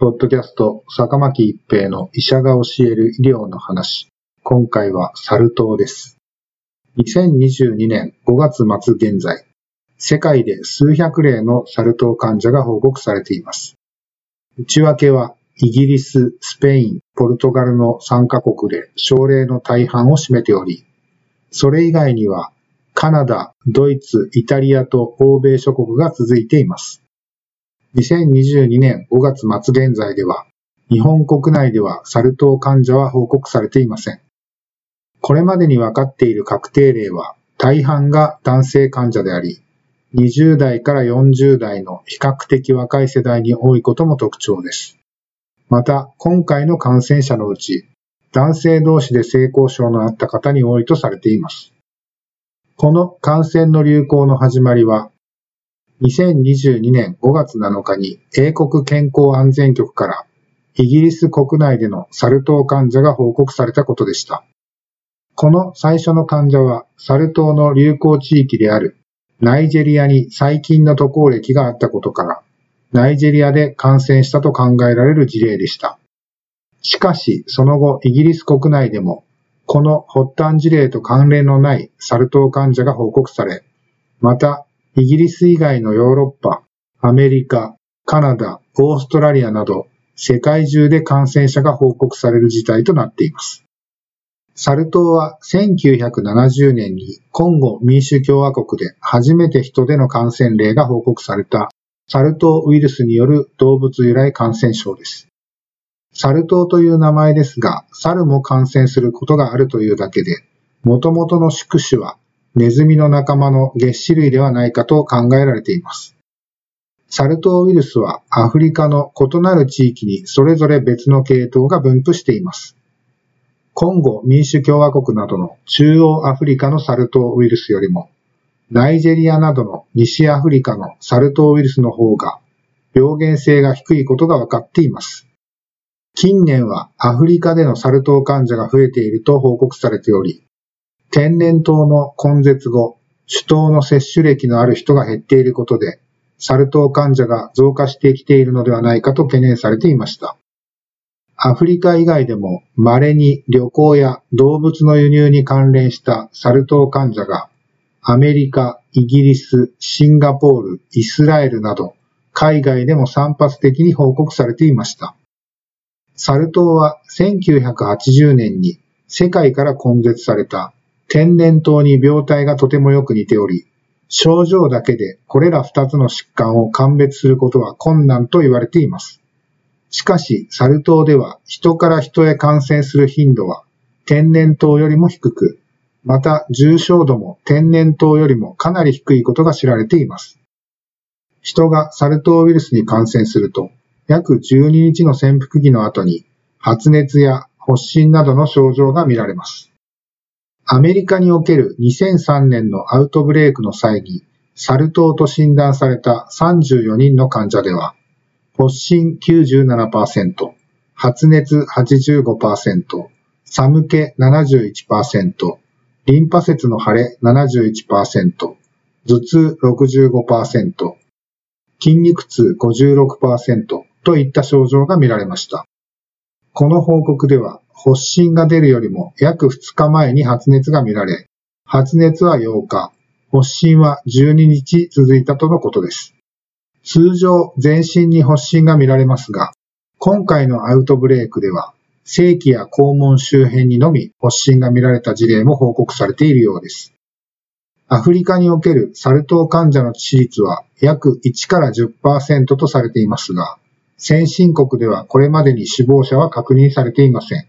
ポッドキャスト、坂巻一平の医者が教える医療の話。今回はサル痘です。2022年5月末現在、世界で数百例のサル痘患者が報告されています。内訳は、イギリス、スペイン、ポルトガルの3カ国で症例の大半を占めており、それ以外には、カナダ、ドイツ、イタリアと欧米諸国が続いています。2022年5月末現在では、日本国内ではサル痘患者は報告されていません。これまでに分かっている確定例は、大半が男性患者であり、20代から40代の比較的若い世代に多いことも特徴です。また、今回の感染者のうち、男性同士で性交渉のあった方に多いとされています。この感染の流行の始まりは、2022年5月7日に英国健康安全局からイギリス国内でのサル痘患者が報告されたことでした。この最初の患者はサル痘の流行地域であるナイジェリアに最近の渡航歴があったことから、ナイジェリアで感染したと考えられる事例でした。しかし、その後イギリス国内でもこの発端事例と関連のないサル痘患者が報告され、また、イギリス以外のヨーロッパ、アメリカ、カナダ、オーストラリアなど、世界中で感染者が報告される事態となっています。サル痘は1970年にコンゴ民主共和国で初めて人での感染例が報告されたサル痘ウイルスによる動物由来感染症です。サル痘という名前ですが、猿も感染することがあるというだけで、元々の宿主はネズミの仲間の月種類ではないかと考えられています。サル痘ウイルスはアフリカの異なる地域にそれぞれ別の系統が分布しています。コンゴ民主共和国などの中央アフリカのサル痘ウイルスよりも、ナイジェリアなどの西アフリカのサル痘ウイルスの方が病原性が低いことが分かっています。近年はアフリカでのサル痘患者が増えていると報告されており、天然痘の根絶後、主痘の接種歴のある人が減っていることで、サル痘患者が増加してきているのではないかと懸念されていました。アフリカ以外でも稀に旅行や動物の輸入に関連したサル痘患者がアメリカ、イギリス、シンガポール、イスラエルなど海外でも散発的に報告されていました。サル痘は1980年に世界から根絶された天然痘に病態がとてもよく似ており、症状だけでこれら2つの疾患を鑑別することは困難と言われています。しかし、サル痘では人から人へ感染する頻度は天然痘よりも低く、また重症度も天然痘よりもかなり低いことが知られています。人がサル痘ウイルスに感染すると、約12日の潜伏期の後に発熱や発疹などの症状が見られます。アメリカにおける2003年のアウトブレイクの際にサル痘と診断された34人の患者では、発疹97%、発熱85%、寒気71%、リンパ節の腫れ71%、頭痛65%、筋肉痛56%といった症状が見られました。この報告では、発疹が出るよりも約2日前に発熱が見られ、発熱は8日、発疹は12日続いたとのことです。通常、全身に発疹が見られますが、今回のアウトブレイクでは、正規や肛門周辺にのみ発疹が見られた事例も報告されているようです。アフリカにおけるサル痘患者の致死率は約1から10%とされていますが、先進国ではこれまでに死亡者は確認されていません。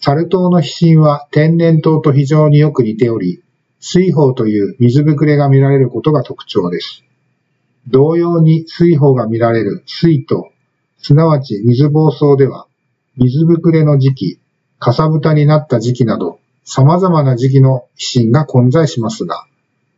サル痘の皮疹は天然痘と非常によく似ており、水疱という水ぶくれが見られることが特徴です。同様に水疱が見られる水痘、すなわち水疱瘡では、水ぶくれの時期、かさぶたになった時期など、様々な時期の皮疹が混在しますが、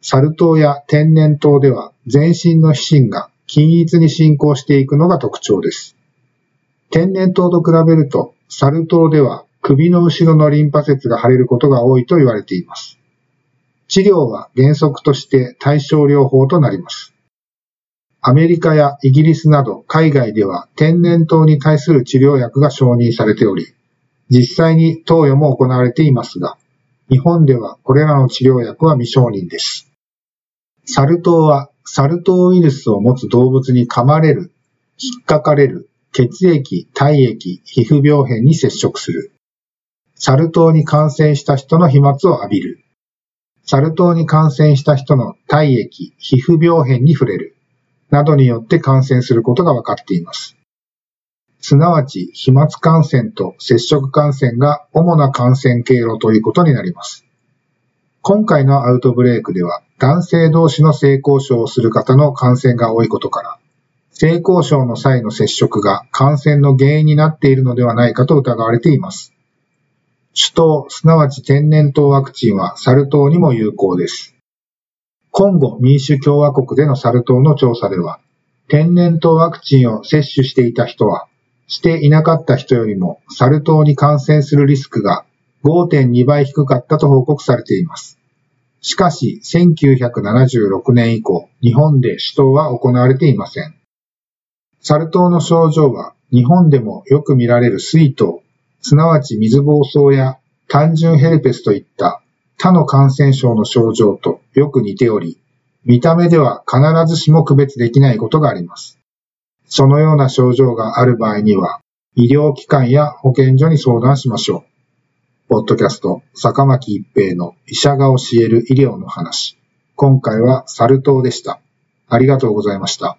サル痘や天然痘では全身の皮疹が均一に進行していくのが特徴です。天然痘と比べると、サル痘では首の後ろのリンパ節が腫れることが多いと言われています。治療は原則として対症療法となります。アメリカやイギリスなど海外では天然痘に対する治療薬が承認されており、実際に投与も行われていますが、日本ではこれらの治療薬は未承認です。サル痘はサル痘ウイルスを持つ動物に噛まれる、引っかかれる、血液、体液、皮膚病変に接触する。サル痘に感染した人の飛沫を浴びる。サル痘に感染した人の体液、皮膚病変に触れる。などによって感染することが分かっています。すなわち、飛沫感染と接触感染が主な感染経路ということになります。今回のアウトブレイクでは、男性同士の性交渉をする方の感染が多いことから、性交渉の際の接触が感染の原因になっているのではないかと疑われています。首都、すなわち天然痘ワクチンはサル痘にも有効です。コンゴ民主共和国でのサル痘の調査では、天然痘ワクチンを接種していた人は、していなかった人よりもサル痘に感染するリスクが5.2倍低かったと報告されています。しかし、1976年以降、日本で首都は行われていません。サル痘の症状は、日本でもよく見られる水痘、すなわち水疱瘡や単純ヘルペスといった他の感染症の症状とよく似ており、見た目では必ずしも区別できないことがあります。そのような症状がある場合には、医療機関や保健所に相談しましょう。ポッドキャスト、坂巻一平の医者が教える医療の話。今回はサル痘でした。ありがとうございました。